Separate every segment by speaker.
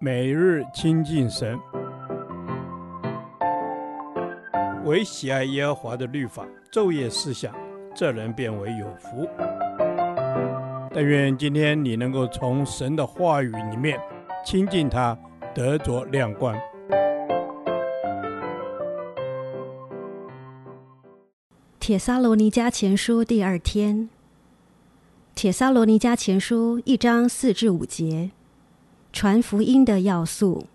Speaker 1: 每日亲近神，唯喜爱耶和华的律法，昼夜思想，这人便为有福。但愿今天你能够从神的话语里面亲近他，得着亮光。
Speaker 2: 帖撒罗尼迦前书第二天，帖撒罗尼迦前书一章四至五节。传福音的要素。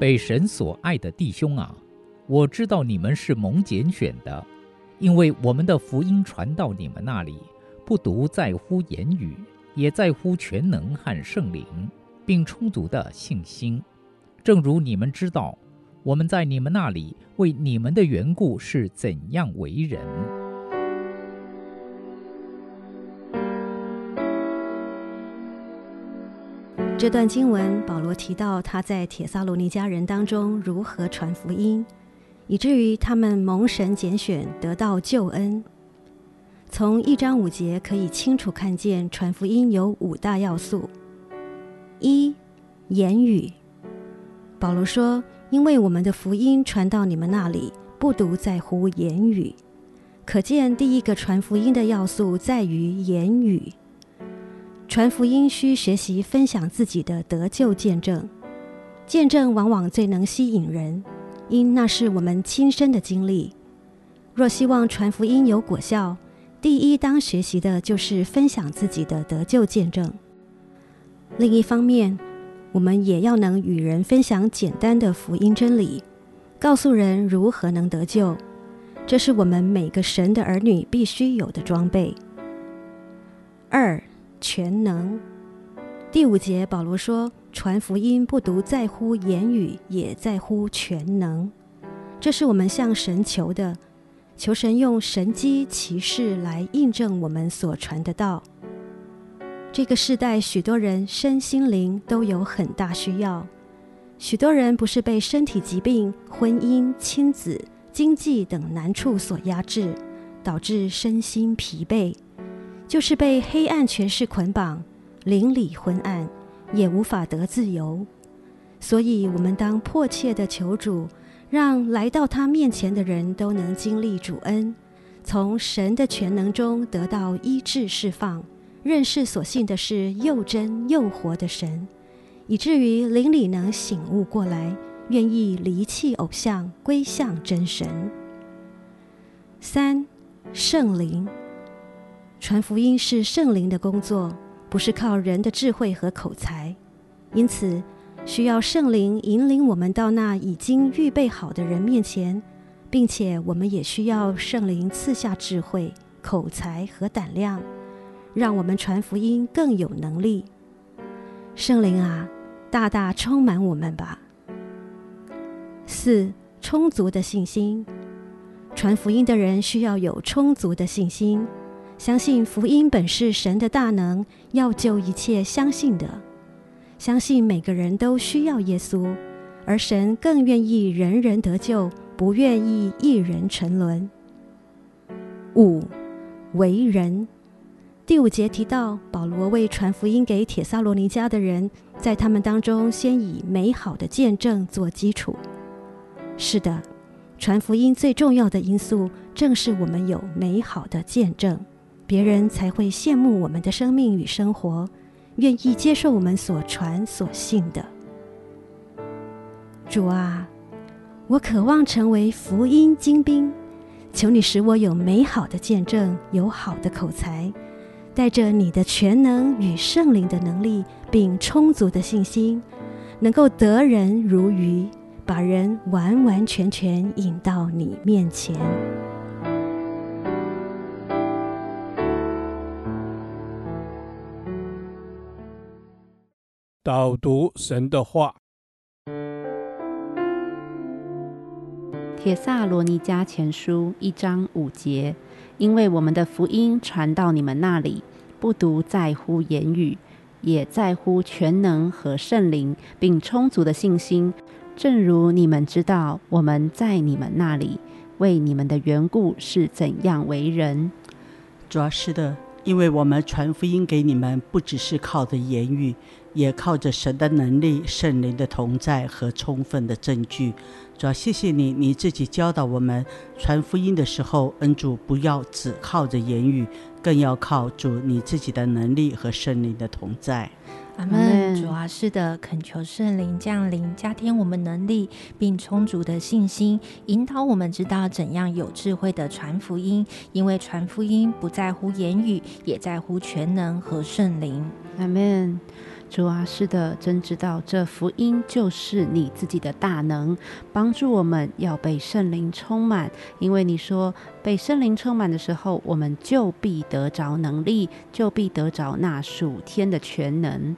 Speaker 3: 被神所爱的弟兄啊，我知道你们是蒙拣选的，因为我们的福音传到你们那里，不独在乎言语，也在乎全能和圣灵，并充足的信心。正如你们知道，我们在你们那里为你们的缘故是怎样为人。
Speaker 2: 这段经文，保罗提到他在帖撒罗尼迦人当中如何传福音，以至于他们蒙神拣选，得到救恩。从一章五节可以清楚看见，传福音有五大要素：一、言语。保罗说：“因为我们的福音传到你们那里，不独在乎言语。”可见，第一个传福音的要素在于言语。传福音需学习分享自己的得救见证，见证往往最能吸引人，因那是我们亲身的经历。若希望传福音有果效，第一当学习的就是分享自己的得救见证。另一方面，我们也要能与人分享简单的福音真理，告诉人如何能得救。这是我们每个神的儿女必须有的装备。二、全能。第五节，保罗说：“传福音不独在乎言语，也在乎全能。”这是我们向神求的，求神用神迹奇事来印证我们所传的道。这个世代，许多人身心灵都有很大需要。许多人不是被身体疾病、婚姻、亲子、经济等难处所压制，导致身心疲惫，就是被黑暗权势捆绑，灵里昏暗，也无法得自由。所以，我们当迫切地求主，让来到他面前的人都能经历主恩，从神的全能中得到医治释放。认识所信的是又真又活的神，以至于灵里能醒悟过来，愿意离弃偶像，归向真神。三、圣灵传福音是圣灵的工作，不是靠人的智慧和口才，因此需要圣灵引领我们到那已经预备好的人面前，并且我们也需要圣灵赐下智慧、口才和胆量。让我们传福音更有能力，圣灵啊，大大充满我们吧。四、充足的信心，传福音的人需要有充足的信心，相信福音本是神的大能，要救一切相信的，相信每个人都需要耶稣，而神更愿意人人得救，不愿意一人沉沦。五、为人。第五节提到，保罗为传福音给帖撒罗尼迦的人，在他们当中先以美好的见证做基础。是的，传福音最重要的因素，正是我们有美好的见证，别人才会羡慕我们的生命与生活，愿意接受我们所传所信的。主啊，我渴望成为福音精兵，求你使我有美好的见证，有好的口才。带着你的全能与圣灵的能力，并充足的信心，能够得人如鱼，把人完完全全引到你面前。
Speaker 1: 导读神的话，
Speaker 4: 铁萨罗尼迦前书一章五节。因为我们的福音传到你们那里，不独在乎言语，也在乎全能和圣灵，并充足的信心。正如你们知道，我们在你们那里为你们的缘故是怎样为人。
Speaker 5: 主要是的，因为我们传福音给你们，不只是靠着言语，也靠着神的能力、圣灵的同在和充分的证据。主要谢谢你，你自己教导我们传福音的时候，恩主不要只靠着言语，更要靠主你自己的能力和圣灵的同在。
Speaker 6: 阿门。主啊，是的，恳求圣灵降临，加添我们能力，并充足的信心，引导我们知道怎样有智慧的传福音。因为传福音不在乎言语，也在乎全能和圣灵。
Speaker 4: 阿门。主啊，是的，真知道这福音就是你自己的大能，帮助我们要被圣灵充满。因为你说，被圣灵充满的时候，我们就必得着能力，就必得着那属天的全能。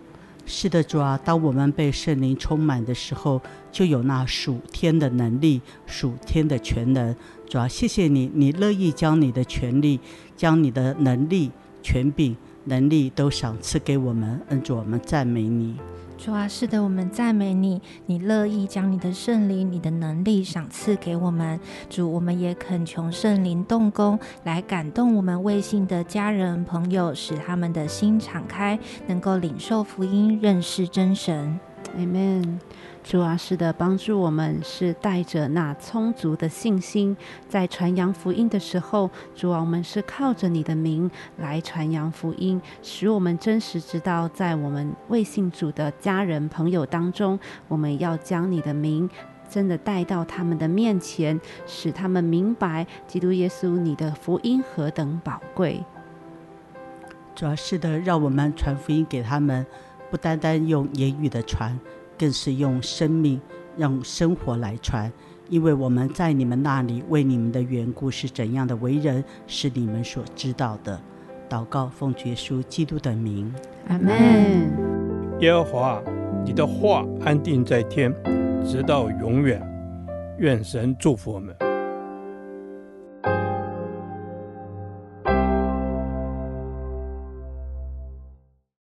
Speaker 5: 是的，主啊，当我们被圣灵充满的时候，就有那属天的能力、属天的全能。主啊，谢谢你，你乐意将你的权力、将你的能力、权柄。能力都赏赐给我们，恩主，我们赞美你。
Speaker 6: 主啊，是的，我们赞美你。你乐意将你的圣灵、你的能力赏赐给我们。主，我们也恳求圣灵动工，来感动我们未信的家人朋友，使他们的心敞开，能够领受福音，认识真神。
Speaker 4: Amen。主啊，是的，帮助我们是带着那充足的信心，在传扬福音的时候，主啊，我们是靠着你的名来传扬福音，使我们真实知道，在我们未信主的家人朋友当中，我们要将你的名真的带到他们的面前，使他们明白基督耶稣你的福音何等宝贵。
Speaker 5: 主啊，是的，让我们传福音给他们，不单单用言语的传。更是用生命，让生活来传，因为我们在你们那里为你们的缘故是怎样的为人，是你们所知道的。祷告奉耶稣基督的名，
Speaker 4: 阿门。
Speaker 1: 耶和华，你的话安定在天，直到永远。愿神祝福我们。